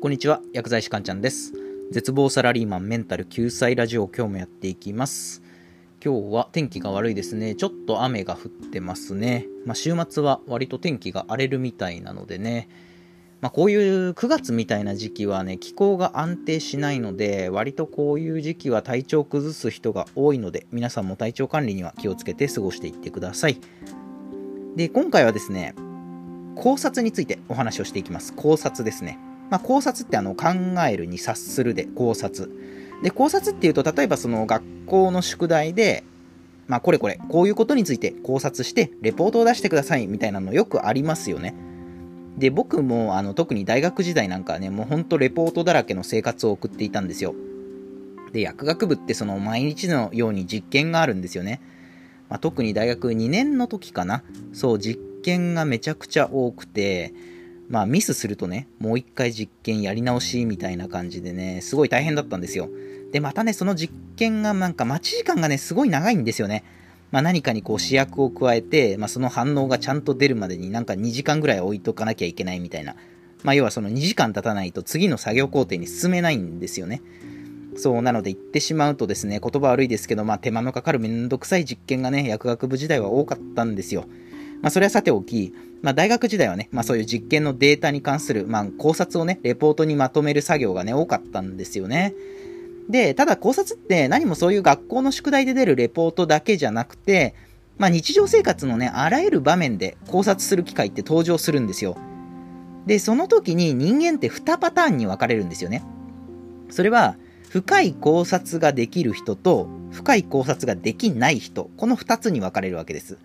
こんにちは薬剤師かんちゃんです。絶望サラリーマンメンタル救済ラジオ今日もやっていきます。今日は天気が悪いですね。ちょっと雨が降ってますね。まあ、週末は割と天気が荒れるみたいなのでね。まあ、こういう9月みたいな時期はね気候が安定しないので割とこういう時期は体調を崩す人が多いので皆さんも体調管理には気をつけて過ごしていってください。で今回はですね考察についてお話をしていきます。考察ですね。まあ、考察ってあの考えるに察するで考察。で、考察っていうと、例えばその学校の宿題で、まあ、これこれ、こういうことについて考察して、レポートを出してくださいみたいなのよくありますよね。で、僕もあの特に大学時代なんかはね、もうほんとレポートだらけの生活を送っていたんですよ。で、薬学部ってその毎日のように実験があるんですよね。まあ、特に大学2年の時かな。そう、実験がめちゃくちゃ多くて、まあミスするとね、もう一回実験やり直しみたいな感じでね、すごい大変だったんですよ。で、またね、その実験がなんか待ち時間がね、すごい長いんですよね。まあ何かにこう試薬を加えて、まあその反応がちゃんと出るまでになんか2時間ぐらい置いとかなきゃいけないみたいな。まあ要はその2時間経たないと次の作業工程に進めないんですよね。そうなので言ってしまうとですね、言葉悪いですけど、まあ手間のかかるめんどくさい実験がね、薬学部時代は多かったんですよ。まあ、それはさておき、まあ、大学時代はね、まあ、そういう実験のデータに関する、まあ、考察をね、レポートにまとめる作業がね、多かったんですよね。で、ただ考察って何もそういう学校の宿題で出るレポートだけじゃなくて、まあ、日常生活のね、あらゆる場面で考察する機会って登場するんですよ。で、その時に人間って2パターンに分かれるんですよね。それは、深い考察ができる人と、深い考察ができない人、この2つに分かれるわけです。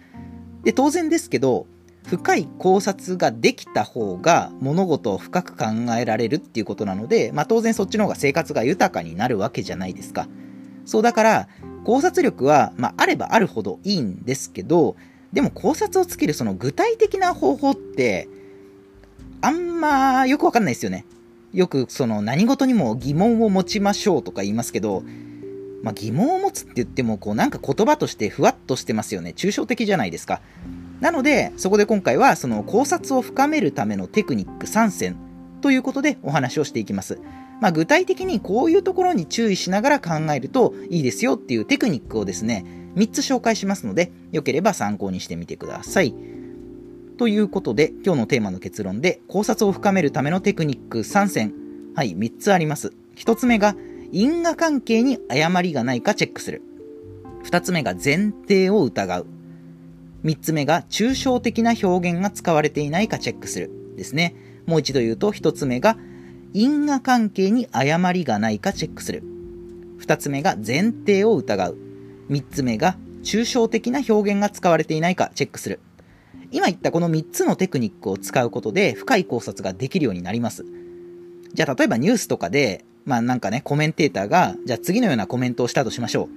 で、当然ですけど、深い考察ができた方が物事を深く考えられるっていうことなので、まあ当然そっちの方が生活が豊かになるわけじゃないですか。そうだから、考察力は、まああればあるほどいいんですけど、でも考察をつけるその具体的な方法って、あんまよくわかんないですよね。よくその何事にも疑問を持ちましょうとか言いますけど、まあ、疑問を持つって言っても、こうなんか言葉としてふわっとしてますよね。抽象的じゃないですか。なので、そこで今回はその考察を深めるためのテクニック3選ということでお話をしていきます。まあ、具体的にこういうところに注意しながら考えるといいですよっていうテクニックをですね、3つ紹介しますので、よければ参考にしてみてください。ということで、今日のテーマの結論で、考察を深めるためのテクニック3選。はい、3つあります。1つ目が、因果関係に誤りがないかチェックする。二つ目が前提を疑う。三つ目が抽象的な表現が使われていないかチェックする。ですね。もう一度言うと、一つ目が因果関係に誤りがないかチェックする。二つ目が前提を疑う。三つ目が抽象的な表現が使われていないかチェックする。今言ったこの3つのテクニックを使うことで深い考察ができるようになります。じゃあ例えばニュースとかでまあなんかね、コメンテーターが、じゃあ次のようなコメントをしたとしましょ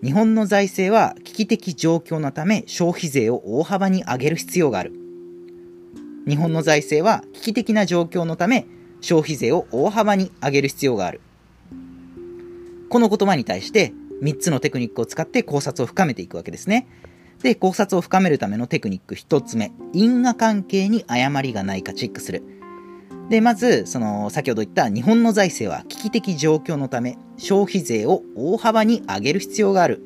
う。日本の財政は危機的状況のため消費税を大幅に上げる必要がある。日本の財政は危機的な状況のため消費税を大幅に上げる必要がある。この言葉に対して3つのテクニックを使って考察を深めていくわけですね。で、考察を深めるためのテクニック1つ目、因果関係に誤りがないかチェックする。で、まず、その、先ほど言った日本の財政は危機的状況のため、消費税を大幅に上げる必要がある。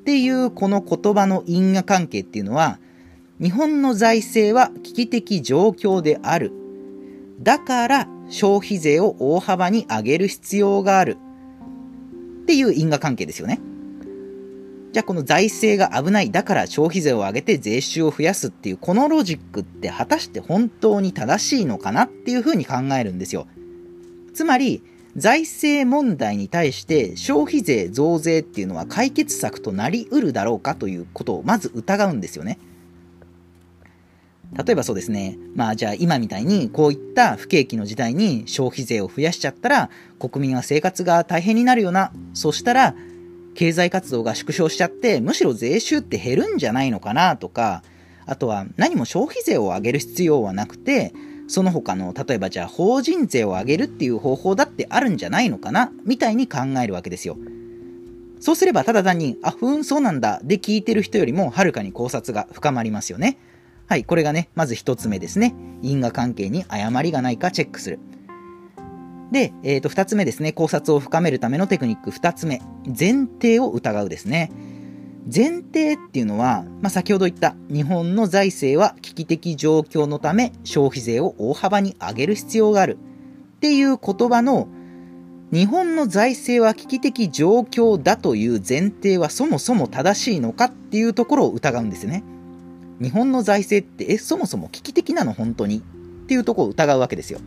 っていうこの言葉の因果関係っていうのは、日本の財政は危機的状況である。だから消費税を大幅に上げる必要がある。っていう因果関係ですよね。じゃあこの財政が危ない、だから消費税を上げて税収を増やすっていう、このロジックって果たして本当に正しいのかなっていうふうに考えるんですよ。つまり、財政問題に対して消費税増税っていうのは解決策となりうるだろうかということをまず疑うんですよね。例えばそうですね。まあじゃあ今みたいにこういった不景気の時代に消費税を増やしちゃったら国民は生活が大変になるよな。そしたら経済活動が縮小しちゃって、むしろ税収って減るんじゃないのかなとか、あとは何も消費税を上げる必要はなくて、その他の、例えばじゃあ法人税を上げるっていう方法だってあるんじゃないのかなみたいに考えるわけですよ。そうすればただ単に、あ、ふん、そうなんだ、で聞いてる人よりもはるかに考察が深まりますよね。はい、これがね、まず一つ目ですね。因果関係に誤りがないかチェックする。で、えっ、と、二つ目ですね。考察を深めるためのテクニック二つ目。前提を疑うですね。前提っていうのは、まあ、先ほど言った日本の財政は危機的状況のため消費税を大幅に上げる必要があるっていう言葉の日本の財政は危機的状況だという前提はそもそも正しいのかっていうところを疑うんですね。日本の財政って、え、そもそも危機的なの？本当にっていうところを疑うわけですよ。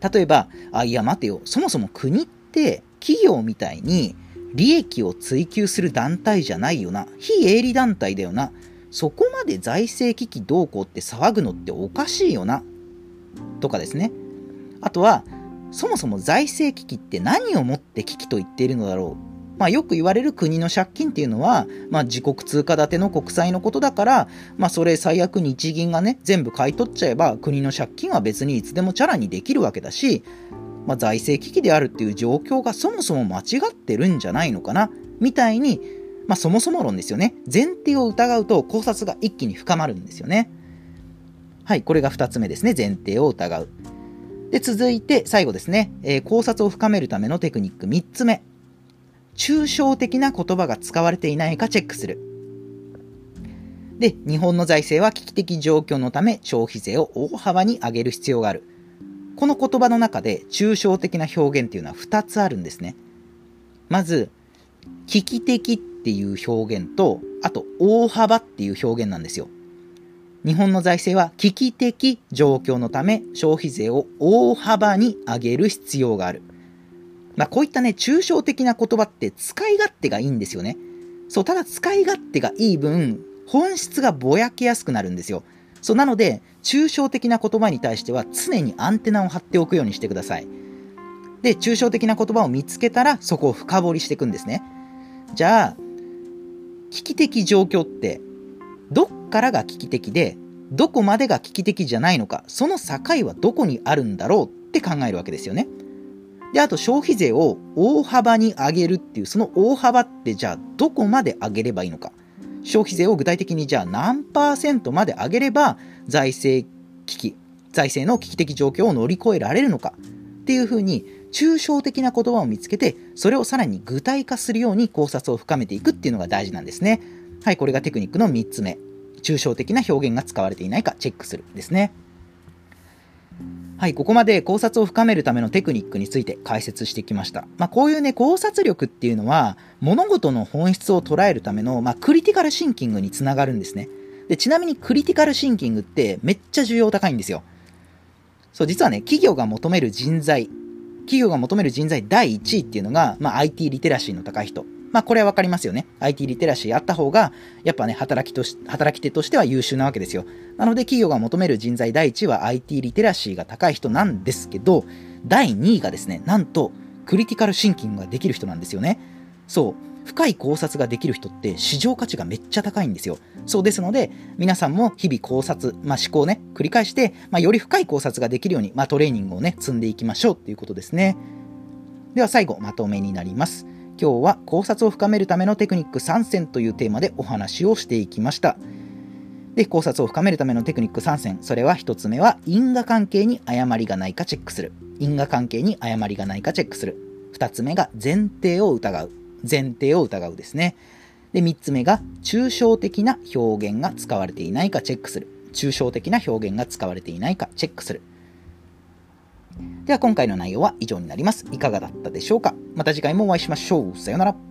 例えば、あ、いや待てよ、そもそも国って企業みたいに利益を追求する団体じゃないよな。非営利団体だよな。そこまで財政危機どうこうって騒ぐのっておかしいよな。とかですね。あとは、そもそも財政危機って何をもって危機と言っているのだろう。まあ、よく言われる国の借金っていうのは、まあ、自国通貨建ての国債のことだから、まあ、それ最悪日銀がね、全部買い取っちゃえば、国の借金は別にいつでもチャラにできるわけだし、まあ、財政危機であるっていう状況がそもそも間違ってるんじゃないのかな、みたいに、まあ、そもそも論ですよね。前提を疑うと考察が一気に深まるんですよね。はい、これが2つ目ですね。前提を疑う。で、続いて最後ですね、えー、考察を深めるためのテクニック3つ目。抽象的な言葉が使われていないかチェックする。で、日本の財政は危機的状況のため消費税を大幅に上げる必要がある。この言葉の中で抽象的な表現っていうのは2つあるんですね。まず、危機的っていう表現と、あと大幅っていう表現なんですよ。日本の財政は危機的状況のため消費税を大幅に上げる必要がある。まあ、こういったね、抽象的な言葉って使い勝手がいいんですよね。そう、ただ使い勝手がいい分、本質がぼやけやすくなるんですよ。そう、なので、抽象的な言葉に対しては常にアンテナを張っておくようにしてください。で、抽象的な言葉を見つけたら、そこを深掘りしていくんですね。じゃあ、危機的状況って、どっからが危機的で、どこまでが危機的じゃないのか、その境はどこにあるんだろうって考えるわけですよね。で、あと消費税を大幅に上げるっていう、その大幅ってじゃあどこまで上げればいいのか。消費税を具体的にじゃあ何パーセントまで上げれば財政危機、財政の危機的状況を乗り越えられるのかっていうふうに抽象的な言葉を見つけて、それをさらに具体化するように考察を深めていくっていうのが大事なんですね。はい、これがテクニックの3つ目。抽象的な表現が使われていないかチェックするですね。はい、ここまで考察を深めるためのテクニックについて解説してきました。まあ、こういうね、考察力っていうのは、物事の本質を捉えるための、まあ、クリティカルシンキングにつながるんですね。で、ちなみにクリティカルシンキングってめっちゃ需要高いんですよ。そう、実はね、企業が求める人材、企業が求める人材第1位っていうのが、まあ、IT リテラシーの高い人。まあ、これはわかりますよね。IT リテラシーあった方が、やっぱね、働きとし、働き手としては優秀なわけですよ。なので、企業が求める人材第一は IT リテラシーが高い人なんですけど、第2位がですね、なんと、クリティカルシンキングができる人なんですよね。そう。深い考察ができる人って市場価値がめっちゃ高いんですよ。そうですので、皆さんも日々考察、まあ、思考ね、繰り返して、まあ、より深い考察ができるように、まあ、トレーニングをね、積んでいきましょうっていうことですね。では最後、まとめになります。今日は考察を深めるためのテクニック3選というテーマでお話をしていきました。で、考察を深めるためのテクニック3選。それは1つ目は因果関係に誤りがないかチェックする。因果関係に誤りがないかチェックする。2つ目が前提を疑う。前提を疑うですね。で、3つ目が抽象的な表現が使われていないかチェックする。抽象的な表現が使われていないかチェックする。では今回の内容は以上になります。いかがだったでしょうか？また次回もお会いしましょう。さようなら。